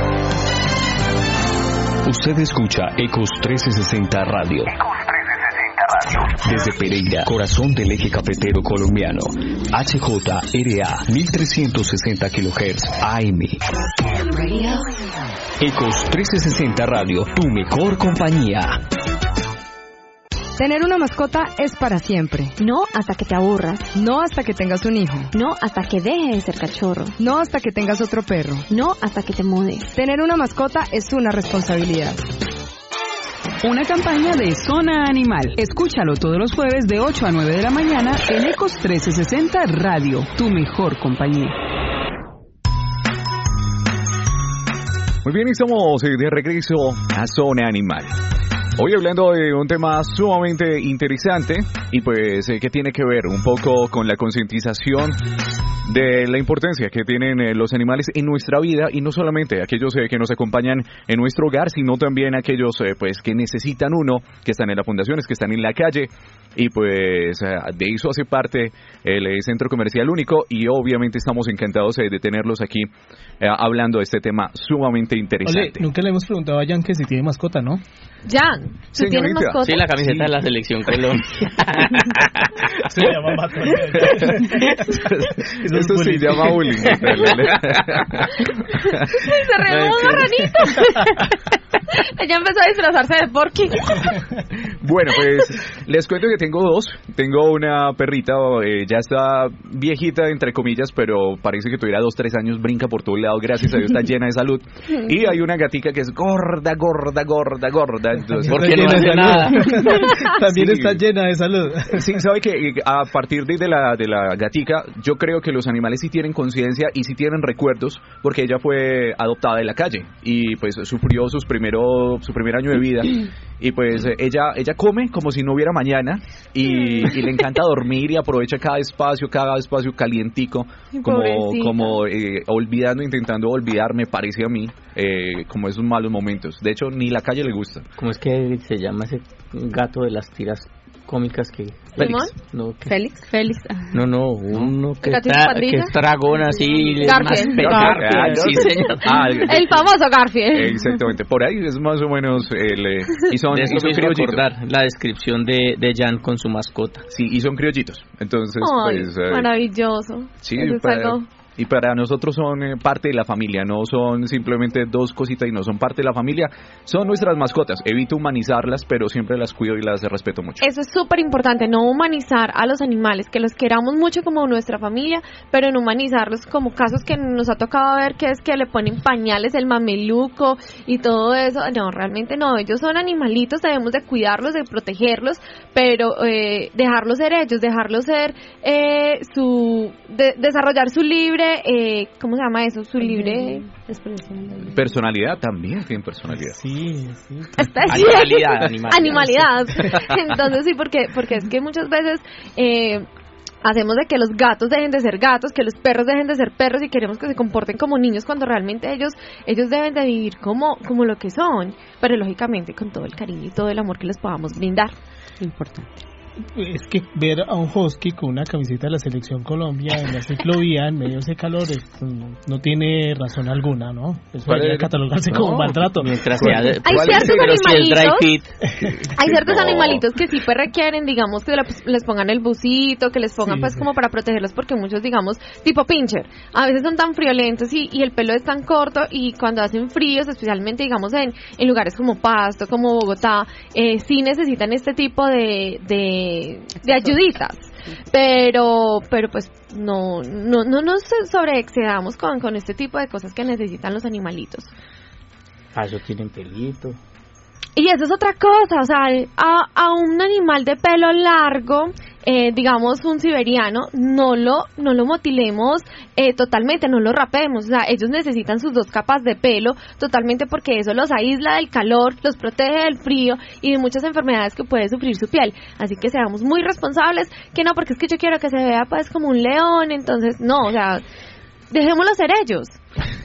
Usted escucha Ecos 1360 Radio. Desde Pereira, corazón del eje cafetero colombiano. HJRA 1360 kHz AM. Ecos 1360 Radio, tu mejor compañía.
Tener una mascota es para siempre.
No hasta que te aburras.
No hasta que tengas un hijo.
No hasta que deje de ser cachorro.
No hasta que tengas otro perro.
No hasta que te mudes.
Tener una mascota es una responsabilidad. Una campaña de Zona Animal. Escúchalo todos los jueves de 8 a 9 de la mañana en Ecos 1360 Radio, tu mejor compañía.
Muy bien, estamos eh, de regreso a Zona Animal. Hoy hablando de un tema sumamente interesante y pues eh, que tiene que ver un poco con la concientización de la importancia que tienen eh, los animales en nuestra vida y no solamente aquellos eh, que nos acompañan en nuestro hogar, sino también aquellos eh, pues que necesitan uno, que están en las fundaciones, que están en la calle y pues de eso hace parte el Centro Comercial Único y obviamente estamos encantados de tenerlos aquí hablando de este tema sumamente interesante.
nunca le hemos preguntado a Jan que si tiene mascota, ¿no?
Jan, ¿tú tienes
Señorita.
mascota?
Sí, la camiseta de la selección Colombia.
Se llama
Esto se llama bullying.
Se renueva un marranito. Ella empezó a disfrazarse de porky.
Bueno, pues les cuento que tengo dos. Tengo una perrita, eh, ya está viejita, entre comillas, pero parece que tuviera dos, tres años, brinca por todo lado, gracias a Dios está llena de salud. Y hay una gatica que es gorda, gorda, gorda, gorda. Entonces,
Porque no hace nada.
También
Sí.
está llena de salud.
Sí, sabe que a partir de, de la, de la gatica, yo creo que los animales sí tienen conciencia y sí tienen recuerdos, porque ella fue adoptada de la calle y pues sufrió sus primero, su primer año de vida. Y pues ella, ella come como si no hubiera mañana y, y le encanta dormir y aprovecha cada espacio, cada espacio calientico, como,
Pobrecita.
como eh, olvidando, intentando olvidar, me parece a mí, eh, como esos malos momentos. De hecho, ni la calle le gusta.
¿Cómo es que se llama ese gato de las tiras cómicas que...
¿Limón?
No, que-
Félix. Félix.
no, no, uno que, que es dragón así...
Garfield.
más
Garfield.
Garfield, sí, señor.
Ah,
El famoso Garfield.
Exactamente, por ahí es más o menos el... eh, y son,
De
y
eso
son
me hizo
criollitos.
acordar la descripción de, de Jan con su mascota.
Sí, y son criollitos. Entonces,
Ay,
pues... eh,
maravilloso.
sí, para- y para nosotros son eh, parte de la familia, no son simplemente dos cositas y no son parte de la familia, son nuestras mascotas. Evito humanizarlas, pero siempre las cuido y las respeto mucho.
Eso es súper importante, no humanizar a los animales, que los queramos mucho como nuestra familia, pero no humanizarlos como casos que nos ha tocado ver que es que le ponen pañales, el mameluco y todo eso. No, realmente no, ellos son animalitos, debemos de cuidarlos, de protegerlos, pero eh, dejarlos ser ellos, dejarlos ser eh, su, de- desarrollar su libre, eh, ¿cómo se llama eso? Su libre...
expresión.
Personalidad también, tienen personalidad.
Sí, sí.
Está
Animalidad, animalidad.
Animalidad. Entonces sí, porque, porque es que muchas veces eh, hacemos de que los gatos dejen de ser gatos, que los perros dejen de ser perros y queremos que se comporten como niños cuando realmente ellos, ellos deben de vivir como, como lo que son, pero lógicamente con todo el cariño y todo el amor que les podamos brindar.
Importante.
Es que ver a un husky con una camiseta de la selección Colombia en la ciclovía en medio de ese calor es, mm, no tiene razón alguna, ¿no? Eso
¿Cuál
debería
es?
catalogarse
No,
como maltrato.
Mientras sea de-
Hay ciertos animalitos-
fit,
Hay ciertos
No.
animalitos que sí pues requieren, digamos, que les- les pongan el busito, que les pongan
Sí,
pues
sí.
como para protegerlos, porque muchos, digamos, tipo pincher, a veces son tan friolentos y, y el pelo es tan corto y cuando hacen fríos, especialmente, digamos, en, en lugares como Pasto, como Bogotá, eh, sí necesitan este tipo de, de, de ayuditas. Pero, pero pues no, no, no nos sobreexcedamos con, con este tipo de cosas que necesitan los animalitos.
Ah, eso tienen pelito.
Y eso es otra cosa, o sea, a, a un animal de pelo largo, eh, digamos un siberiano, no lo, no lo motilemos eh, totalmente, no lo rapemos, o sea, ellos necesitan sus dos capas de pelo totalmente porque eso los aísla del calor, los protege del frío y de muchas enfermedades que puede sufrir su piel. Así que seamos muy responsables, que no, porque es que yo quiero que se vea pues como un león, entonces no, o sea, dejémoslo ser ellos.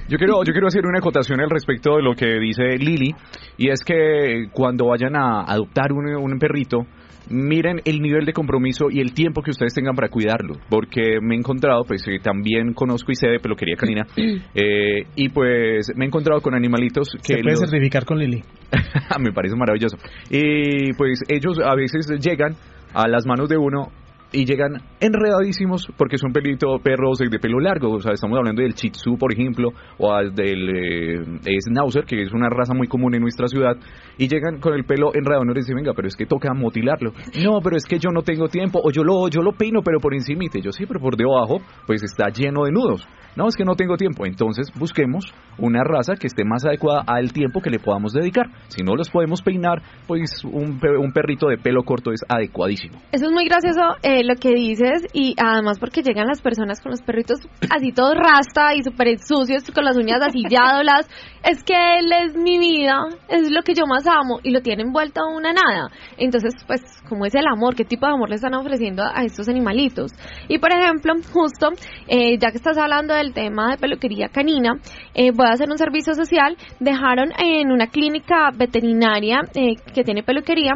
Yo quiero, yo quiero hacer una acotación al respecto de lo que dice Lili, y es que cuando vayan a adoptar un, un perrito, miren el nivel de compromiso y el tiempo que ustedes tengan para cuidarlo, porque me he encontrado, pues eh, también conozco y sé de peluquería canina, eh, y pues me he encontrado con animalitos que
Se puede
los-
certificar con Lili.
me parece maravilloso. Y pues ellos a veces llegan a las manos de uno y llegan enredadísimos porque son pelito, perros de pelo largo. O sea, estamos hablando del Shih por ejemplo, o del eh, Schnauzer, que es una raza muy común en nuestra ciudad, y llegan con el pelo enredado. No les dicen, venga, pero es que toca motilarlo. No, pero es que yo no tengo tiempo, o yo lo, yo lo peino, pero por encima. Yo sí, pero por debajo, pues está lleno de nudos. No, es que no tengo tiempo. Entonces busquemos una raza que esté más adecuada al tiempo que le podamos dedicar. Si no los podemos peinar, pues un, un perrito de pelo corto es adecuadísimo.
Eso es muy gracioso eh, lo que dices y además porque llegan las personas con los perritos así todos rasta y súper sucios con las uñas así ya dobladas. Es que él es mi vida, es lo que yo más amo y lo tienen vuelto a una nada. Entonces, pues, ¿cómo es el amor? ¿Qué tipo de amor le están ofreciendo a estos animalitos? Y por ejemplo, justo, eh, ya que estás hablando del tema de peluquería canina, eh, voy a hacer un servicio social. Dejaron en una clínica veterinaria eh, que tiene peluquería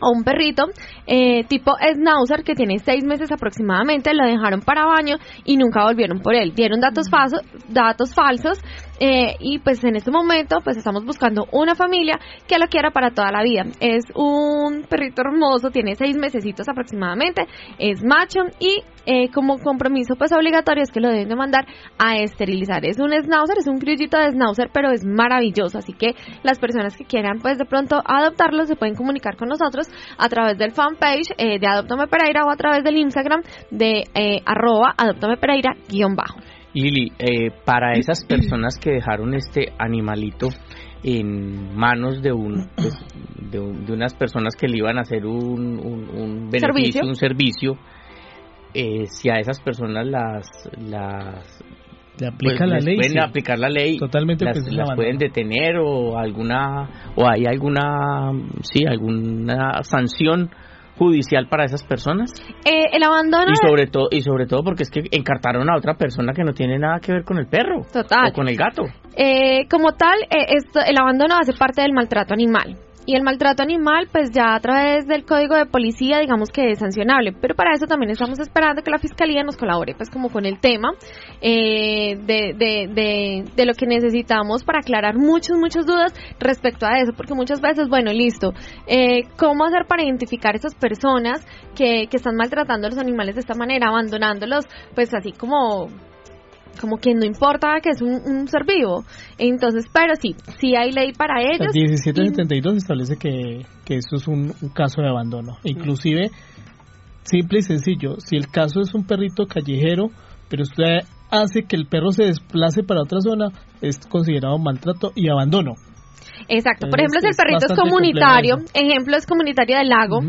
a un perrito eh, tipo Schnauzer que tiene seis meses aproximadamente, lo dejaron para baño y nunca volvieron por él. Dieron datos, falsos, datos falsos eh, y pues en este momento pues estamos buscando una familia que lo quiera para toda la vida. Es un perrito hermoso, tiene seis mesecitos aproximadamente, es macho y eh, como compromiso pues obligatorio es que lo deben de mandar a esterilizar. Es un schnauzer, es un criollito de schnauzer, pero es maravilloso, así que las personas que quieran pues de pronto adoptarlo se pueden comunicar con nosotros a través del fanpage eh, de Adoptame Pereira o a través del Instagram de eh, arroba Adoptame Pereira guion bajo.
Lili, eh, para esas personas que dejaron este animalito en manos de un, pues, de, unas personas que le iban a hacer un, un, beneficio, un servicio, eh, si a esas personas las las
le aplica pues, la ley,
pueden aplicar la ley
totalmente
las,
pues,
las pueden detener o alguna o hay alguna sí alguna sanción judicial para esas personas?
Eh, el abandono.
Y sobre, todo, y sobre todo porque es que encartaron a otra persona que no tiene nada que ver con el perro.
Total.
O con el gato.
Eh, como tal, eh, esto, el abandono hace parte del maltrato animal. Y el maltrato animal, pues ya a través del código de policía, digamos que es sancionable. Pero para eso también estamos esperando que la fiscalía nos colabore, pues como con el tema eh, de, de, de, lo que necesitamos para aclarar muchas, muchas dudas respecto a eso. Porque muchas veces, bueno, listo, eh, ¿cómo hacer para identificar esas personas que, que están maltratando a los animales de esta manera, abandonándolos, pues así como como que no importa que es un, ser vivo. Entonces, pero sí, sí hay ley para ellos.
1772 establece que, que eso es un, caso de abandono. Inclusive, simple y sencillo, si el caso es un perrito callejero, pero usted hace que el perro se desplace para otra zona, es considerado maltrato y abandono.
Exacto. Por ejemplo, si el perrito es, comunitario, ejemplo es comunitario del lago,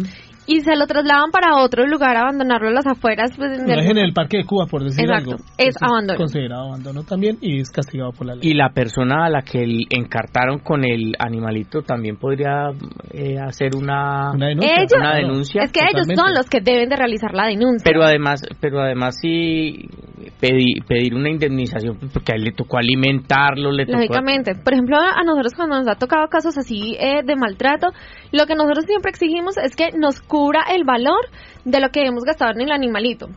y se lo trasladan para otro lugar, abandonarlo a las afueras. Pues,
en, el... en el Parque de Cuba, por decir
Exacto,
algo.
es abandono.
considerado abandono también y es castigado por la ley.
Y la persona a la que encartaron con el animalito también podría eh, hacer una,
una denuncia.
Ellos,
denuncia.
Es que ellos son los que deben de realizar la denuncia.
Pero además, pero además sí pedir, pedir una indemnización porque a él le tocó alimentarlo, le
Lógicamente. Por ejemplo, a nosotros cuando nos ha tocado casos así eh, de maltrato, lo que nosotros siempre exigimos es que nos cubra el valor de lo que hemos gastado en el animalito.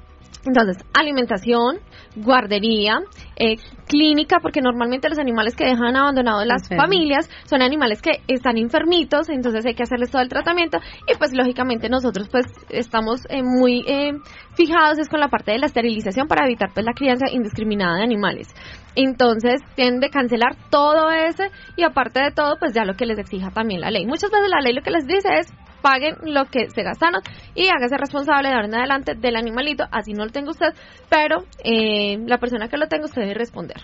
Entonces, alimentación, guardería, eh, clínica, porque normalmente los animales que dejan abandonados las familias son animales que están enfermitos, entonces hay que hacerles todo el tratamiento y pues lógicamente nosotros pues estamos eh, muy eh, fijados es con la parte de la esterilización para evitar pues la crianza indiscriminada de animales. Entonces tienen de cancelar todo ese y aparte de todo pues ya lo que les exija también la ley. Muchas veces la ley lo que les dice es paguen lo que se gastaron y hágase responsable de ahora en adelante del animalito, así no lo tenga usted, pero eh, la persona que lo tenga usted debe responder.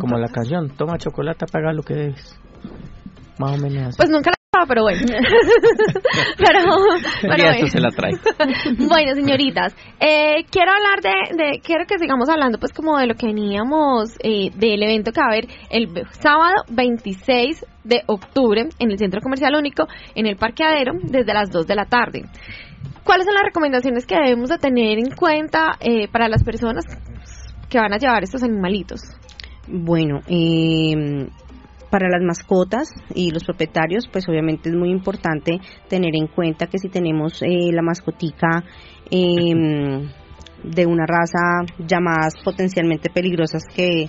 Como la canción, toma chocolate, paga lo que debes. Más o menos
Pues nunca pero bueno. pero,
bueno. se la trae.
bueno, señoritas, eh, quiero hablar de, de, quiero que sigamos hablando pues como de lo que veníamos eh, del evento que va a haber el sábado 26 de octubre en el Centro Comercial Único, en el Parqueadero, desde las 2 de la tarde. ¿Cuáles son las recomendaciones que debemos de tener en cuenta eh, para las personas que van a llevar estos animalitos?
Bueno, eh, para las mascotas y los propietarios, pues obviamente es muy importante tener en cuenta que si tenemos eh, la mascotica em, de una raza llamadas potencialmente peligrosas que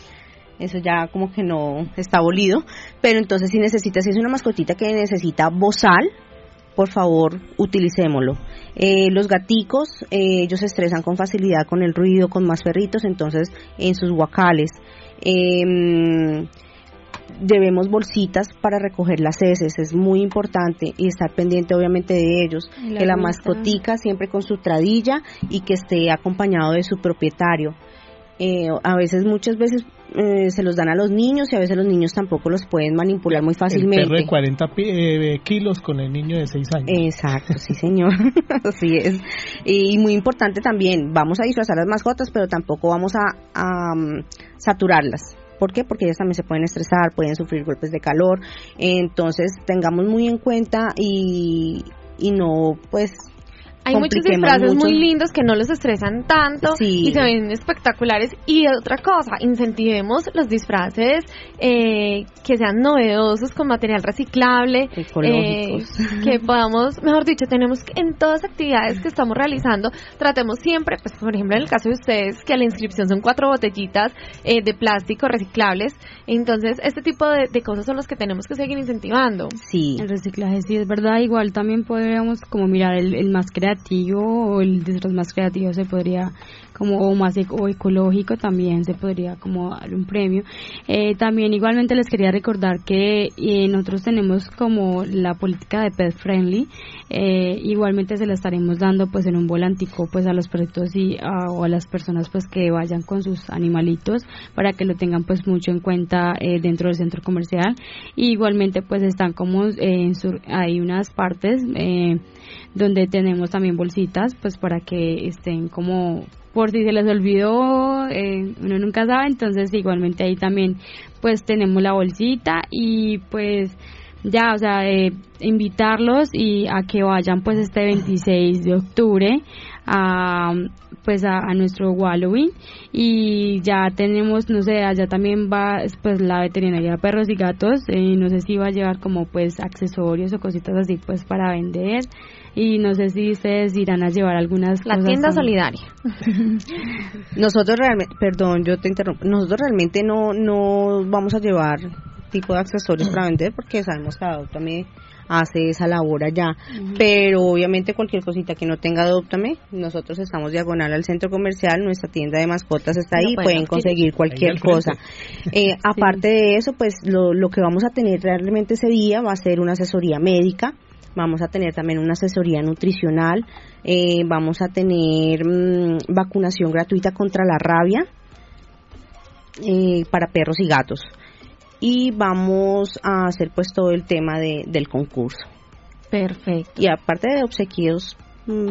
eso ya como que no está abolido, pero entonces si necesita, si es una mascotita que necesita bozal, por favor, utilicémoslo. Eh, los gaticos, eh, ellos se estresan con facilidad con el ruido, con más perritos, entonces en sus guacales. Eh, debemos bolsitas para recoger las heces, es muy importante y estar pendiente obviamente de ellos,
La
que la mascotica siempre con su tradilla y que esté acompañado de su propietario. Eh, a veces, muchas veces eh, se los dan a los niños y a veces los niños tampoco los pueden manipular muy
El
fácilmente.
perro de 40 pi- eh, kilos con el niño de 6 años.
Exacto, sí señor, así es. Y muy importante también, vamos a disfrazar las mascotas, pero tampoco vamos a, a, mm, saturarlas. ¿Por qué? Porque ellas también se pueden estresar, pueden sufrir golpes de calor. Entonces, tengamos muy en cuenta y, y no, pues,
Hay muchos disfraces
mucho.
muy lindos que no los estresan tanto
Sí.
y se ven espectaculares. Y otra cosa, incentivemos los disfraces eh, que sean novedosos con material reciclable,
Ecológicos.
eh, que podamos, mejor dicho, tenemos que en todas las actividades que estamos realizando, tratemos siempre, pues por ejemplo en el caso de ustedes, que a la inscripción son cuatro botellitas eh, de plástico reciclables. Entonces, este tipo de, de cosas son los que tenemos que seguir incentivando.
Sí.
El reciclaje sí es verdad, igual también podríamos como mirar el, el más creativo o el disfraz más creativo se podría como o más o ecológico también se podría como dar un premio. Eh, también igualmente les quería recordar que eh, nosotros tenemos como la política de pet friendly, eh, igualmente se la estaremos dando pues en un volantico pues a los perritos y a, o a las personas pues que vayan con sus animalitos para que lo tengan pues mucho en cuenta eh, dentro del centro comercial y igualmente pues están como eh, en sur- hay unas partes eh, donde tenemos también bolsitas pues para que estén como por si se les olvidó eh, uno nunca sabe entonces igualmente ahí también pues tenemos la bolsita y pues ya, o sea, eh, invitarlos y a que vayan pues este 26 de octubre a pues a, a nuestro Halloween. Y ya tenemos, no sé, allá también va pues la veterinaria de perros y gatos, eh, no sé si va a llevar como pues accesorios o cositas así pues para vender y no sé si ustedes irán a llevar algunas
La
cosas
tienda
también.
solidaria.
Nosotros realmente, perdón, yo te interrumpo, nosotros realmente no, no vamos a llevar tipo de accesorios para vender porque sabemos que Adoptame hace esa labor allá, pero obviamente cualquier cosita que no tenga Adoptame, nosotros estamos diagonal al centro comercial, nuestra tienda de mascotas está ahí,
pueden
conseguir cualquier cosa. Eh, aparte de eso, pues lo, lo que vamos a tener realmente ese día va a ser una asesoría médica, vamos a tener también una asesoría nutricional, eh, vamos a tener mm, vacunación gratuita contra la rabia eh, para perros y gatos y vamos a hacer pues todo el tema de, del concurso.
Perfecto.
Y aparte de obsequios mm,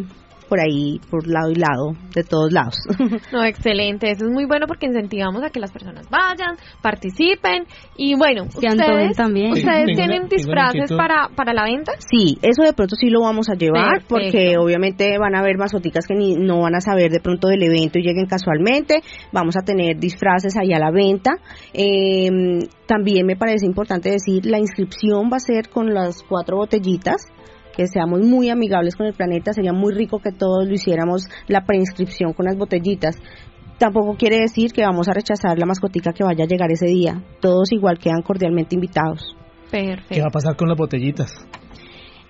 por ahí, por lado y lado, de todos lados.
No, excelente. Eso es muy bueno porque incentivamos a que las personas vayan, participen y bueno,
Se
ustedes,
también.
¿ustedes tienen
una-
disfraces para, para la venta?
Sí, eso de pronto sí lo vamos a llevar
Perfecto.
porque obviamente van a haber masoticas que ni, no van a saber de pronto del evento y lleguen casualmente. Vamos a tener disfraces ahí a la venta. Eh, también me parece importante decir, la inscripción va a ser con las cuatro botellitas que seamos muy amigables con el planeta, sería muy rico que todos lo hiciéramos la preinscripción con las botellitas. Tampoco quiere decir que vamos a rechazar la mascotica que vaya a llegar ese día. Todos igual quedan cordialmente invitados.
Perfecto.
¿Qué va a pasar con las botellitas?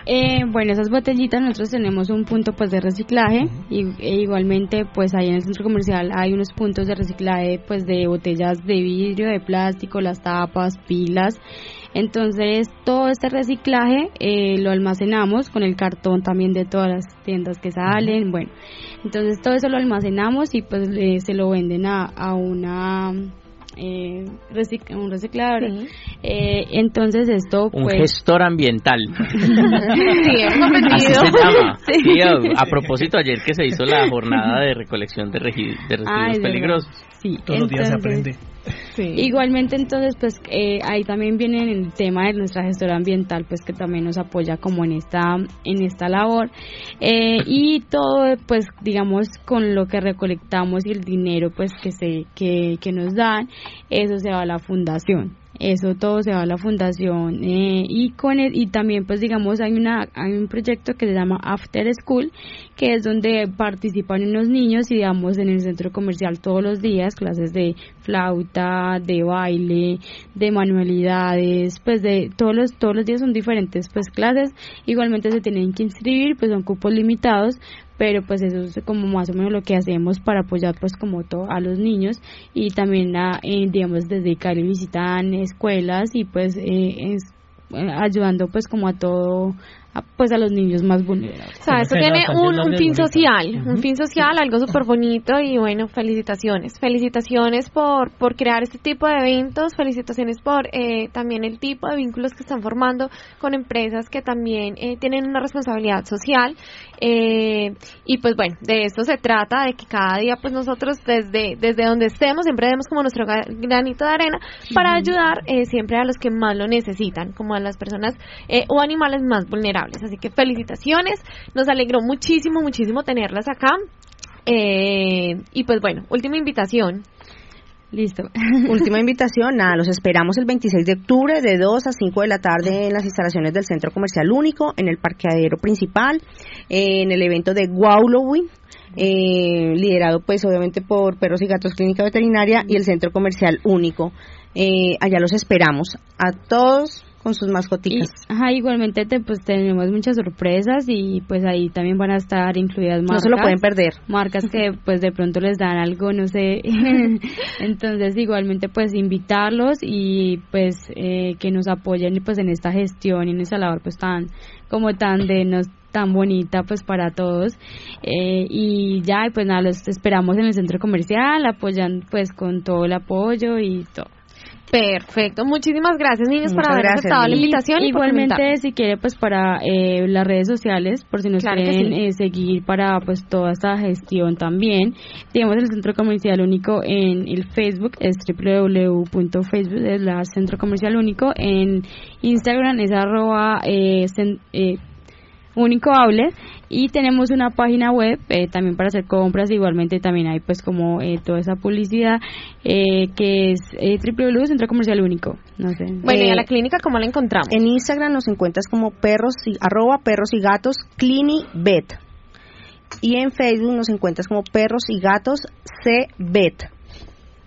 Eh, bueno, esas botellitas nosotros tenemos un punto pues de reciclaje y e igualmente pues ahí en el centro comercial hay unos puntos de reciclaje pues de botellas de vidrio, de plástico, las tapas, pilas. Entonces todo este reciclaje eh, lo almacenamos con el cartón también de todas las tiendas que salen. Bueno, entonces todo eso lo almacenamos y pues eh, se lo venden a, a una eh, recic- un reciclador. Eh, entonces esto
Un
pues
gestor ambiental.
Sí,
Así se llama.
Sí.
Sí, a, a propósito, ayer que se hizo la jornada de recolección de, residuos
Ay,
peligrosos.
Sí,
Todos los días se
entonces-
aprende.
Igualmente, entonces, pues eh, ahí también viene el tema de nuestra gestora ambiental, pues que también nos apoya como en esta en esta labor Eh, y todo, pues digamos, con lo que recolectamos y el dinero, pues que se que, que nos dan, eso se va a la fundación. Eso todo se va a la fundación eh, y con el, y también pues digamos hay una hay un proyecto que se llama After School que es donde participan unos niños y digamos en el centro comercial todos los días clases de flauta de baile de manualidades pues de todos los todos los días son diferentes pues clases. Igualmente se tienen que inscribir pues son cupos limitados pero pues eso es como más o menos lo que hacemos para apoyar pues como todo a los niños y también a, eh, digamos desde Cali visitan escuelas y pues eh, eh, ayudando pues como a todo pues a los niños más vulnerables.
O sea, esto tiene un, fin social, un fin social, algo súper bonito y bueno, felicitaciones. Felicitaciones por, por crear este tipo de eventos, felicitaciones por eh, también el tipo de vínculos que están formando con empresas que también eh, tienen una responsabilidad social. Eh, y pues bueno, de esto se trata, de que cada día pues nosotros desde, desde donde estemos siempre demos como nuestro granito de arena para ayudar siempre a los que más lo necesitan, como a las personas o animales más vulnerables. Así que felicitaciones, nos alegró muchísimo, muchísimo tenerlas acá. Eh, y pues bueno, última invitación.
Listo. Última invitación, nada, los esperamos el 26 de octubre de 2 a 5 de la tarde en las instalaciones del Centro Comercial Único, en el parqueadero principal, en el evento de Guaulowin, eh, liderado pues obviamente por Perros y Gatos Clínica Veterinaria y el Centro Comercial Único. Eh, allá los esperamos a todos con sus mascotitas.
ajá, igualmente te, pues tenemos muchas sorpresas y pues ahí también van a estar incluidas marcas.
No se lo pueden perder.
Marcas que pues de pronto les dan algo, no sé. Entonces igualmente pues invitarlos y pues eh, que nos apoyen pues en esta gestión y en esa labor pues tan como tan de nos tan bonita pues para todos eh, y ya pues nada los esperamos en el centro comercial apoyan pues con todo el apoyo y todo
Perfecto, muchísimas gracias niños por haber aceptado la invitación.
igualmente si quiere pues para eh, las redes sociales, por si nos quieren eh, seguir para pues toda esta gestión también. Tenemos el Centro Comercial Único en el Facebook, es www.facebook, es la Centro Comercial Único. En Instagram es arroba eh, eh único outlet y tenemos una página web eh, también para hacer compras. Igualmente también hay pues como eh, toda esa publicidad eh, que es eh, www comercial único no sé.
Bueno y a la clínica cómo la encontramos
en Instagram nos encuentras como perros y arroba perros y gatos clinivet y en Facebook nos encuentras como perros y gatos cbet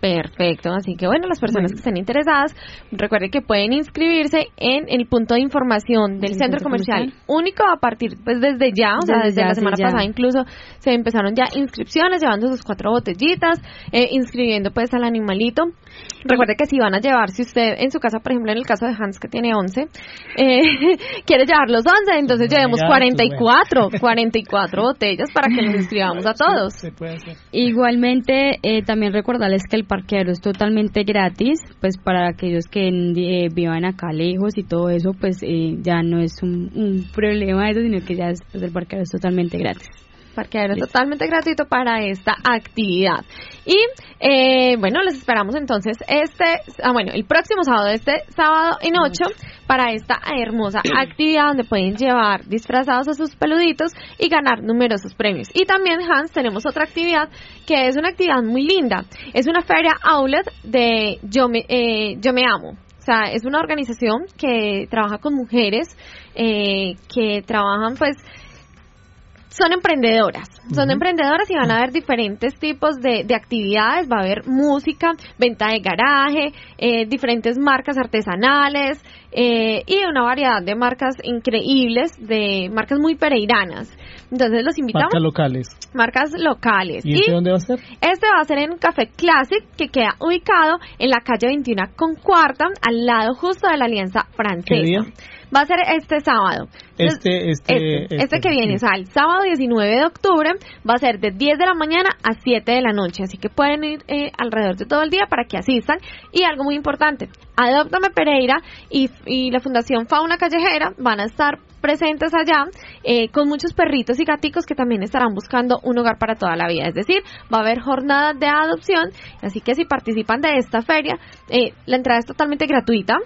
Perfecto, así que bueno, las personas que estén interesadas, recuerden que pueden inscribirse en el punto de información del centro, comercial, único a partir pues desde ya, o sea, desde la semana pasada incluso se empezaron ya inscripciones llevando sus cuatro botellitas, eh, inscribiendo pues al animalito. Recuerde que si van a llevar, si usted en su casa, por ejemplo, en el caso de Hans que tiene 11, eh, quiere llevar los 11, entonces llevemos 44, 44 botellas para que nos inscribamos a todos.
Igualmente, eh, también recordarles que el parqueadero es totalmente gratis, pues para aquellos que eh, vivan acá lejos y todo eso, pues eh, ya no es un, problema eso, sino que ya después el parqueadero es totalmente gratis.
Parqueadero totalmente gratuito para esta actividad. Y eh, bueno, les esperamos entonces este, ah, bueno, el próximo sábado, este sábado en 8, para esta hermosa actividad donde pueden llevar disfrazados a sus peluditos y ganar numerosos premios. Y también, Hans, tenemos otra actividad que es una actividad muy linda. Es una feria outlet de Yo Me, eh, Yo Me Amo. O sea, es una organización que trabaja con mujeres eh, que trabajan pues son emprendedoras, son emprendedoras y van a haber diferentes tipos de, actividades, va a haber música, venta de garaje, eh, diferentes marcas artesanales eh, y una variedad de marcas increíbles, de marcas muy pereiranas. Entonces los invitamos.
Marcas locales.
Marcas locales.
¿Y, este dónde va a ser?
Este va a ser en Café Classic, que queda ubicado en la calle 21 con cuarta, al lado justo de la Alianza Francesa. Va a ser este sábado.
Este, este,
este, este, que viene, o sea, el sábado 19 de octubre va a ser de 10 de la mañana a 7 de la noche, así que pueden ir eh, alrededor de todo el día para que asistan. Y algo muy importante, Adóptame Pereira y, y la Fundación Fauna Callejera van a estar presentes allá eh, con muchos perritos y gaticos que también estarán buscando un hogar para toda la vida. Es decir, va a haber jornadas de adopción, así que si participan de esta feria, eh, la entrada es totalmente gratuita.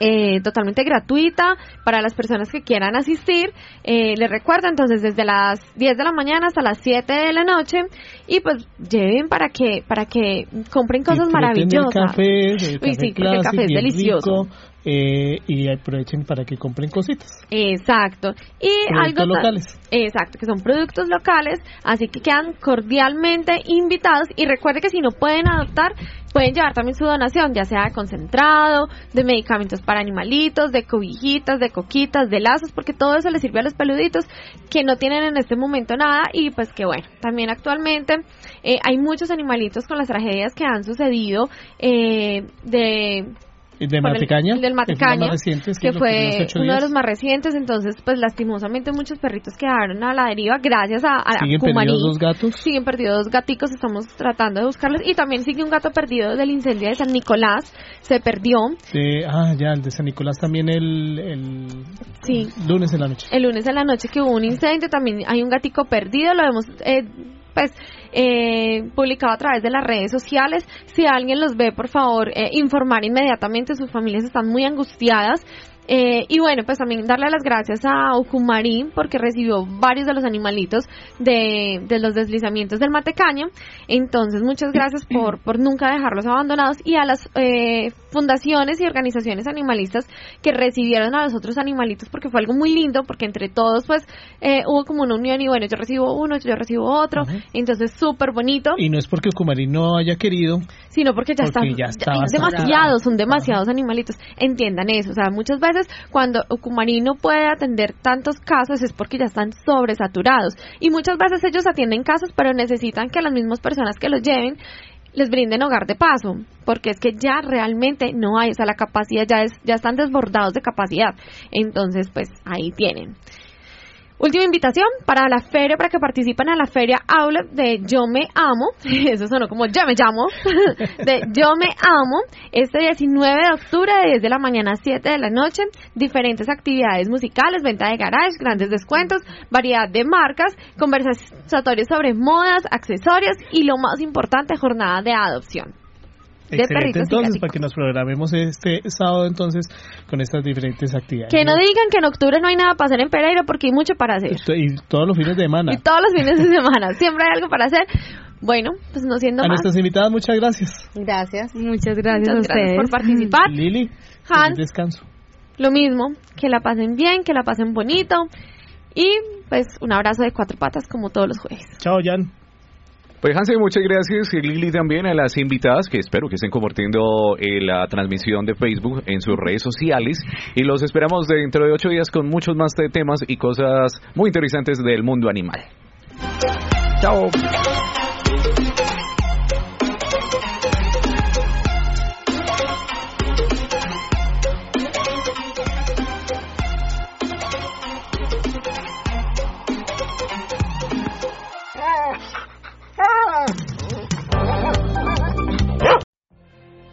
Eh, totalmente gratuita para las personas que quieran asistir. Eh, les recuerdo entonces desde las 10 de la mañana hasta las 7 de la noche y pues lleven para que para que compren cosas maravillosas.
El café, el
Uy, sí, porque el café es delicioso.
rico, eh, y aprovechen para que compren cositas.
Exacto. Y
Productos
algo
locales.
Exacto, que son productos locales, así que quedan cordialmente invitados y recuerde que si no pueden adoptar, pueden llevar también su donación, ya sea de concentrado, de medicamentos para animalitos, de cobijitas, de coquitas, de lazos, porque todo eso les sirve a los peluditos que no tienen en este momento nada y pues que bueno, también actualmente eh, hay muchos animalitos con las tragedias que han sucedido eh, de
¿De
con el- del
que sí,
que
los
fue uno de los más recientes, entonces pues lastimosamente muchos perritos quedaron a la deriva gracias a, a
¿Siguen
Cumarí.
perdidos dos gatos?
Siguen perdidos dos gaticos, estamos tratando de buscarlos y también sigue un gato perdido del incendio de San Nicolás, se perdió,
De- ah, ya, el de San Nicolás también el, el
sí,
lunes en la noche.
el lunes en la noche que hubo un incendio, también hay un gatico perdido, lo hemos eh, pues eh, publicado a través de las redes sociales. Si alguien los ve, por favor, eh, informar inmediatamente, sus familias están muy angustiadas. Eh, y bueno, pues también darle las gracias a Ucumarí porque recibió varios de los animalitos de, de los deslizamientos del Matecaña. Entonces, muchas gracias por, por nunca dejarlos abandonados y a las eh, fundaciones y organizaciones animalistas que recibieron a los otros animalitos porque fue algo muy lindo porque entre todos pues eh, hubo como una unión y bueno, yo recibo uno, yo recibo otro. Entonces, súper bonito.
Y no es porque Cumarí no haya querido,
sino porque ya
Porque ya
ya demasiados, son demasiados animalitos. Entiendan eso, o sea, muchas veces cuando Ucumarí no puede atender tantos casos es porque ya están sobresaturados. Y muchas veces ellos atienden casos, pero necesitan que las mismas personas que los lleven les brinden hogar de paso, porque es que ya realmente no hay, o sea, la capacidad ya es ya están desbordados de capacidad. Entonces, pues ahí tienen. Última invitación para la feria, para que participen a la feria Outlet de Yo Me Amo. Eso sonó como Ya Me Llamo. De Yo Me Amo. Este 19 de octubre, de 10 de la mañana a 7 de la noche. Diferentes actividades musicales, venta de garage, grandes descuentos, variedad de marcas, conversatorios sobre modas, accesorios y lo más importante, jornada de adopción. De
excelente entonces, para que nos programemos este sábado entonces con estas diferentes actividades.
Que no digan que en octubre no hay nada para hacer en Pereira porque hay mucho para hacer.
Y todos los fines de semana.
Y todos los fines de semana. Siempre hay algo para hacer. Bueno, pues no siendo
A
más.
nuestras invitadas, muchas gracias.
Gracias.
Muchas gracias
Muchas
a
gracias
ustedes.
por participar.
Lili,
Hans,
descanso.
lo mismo. Que la pasen bien, que la pasen bonito. Y pues un abrazo de cuatro patas como todos los jueves.
Chao, Jan.
Pues Hansen, muchas gracias y Lili también a las invitadas que espero que estén compartiendo eh, la transmisión de Facebook en sus redes sociales y los esperamos dentro de ocho días con muchos más temas y cosas muy interesantes del mundo animal. Chao.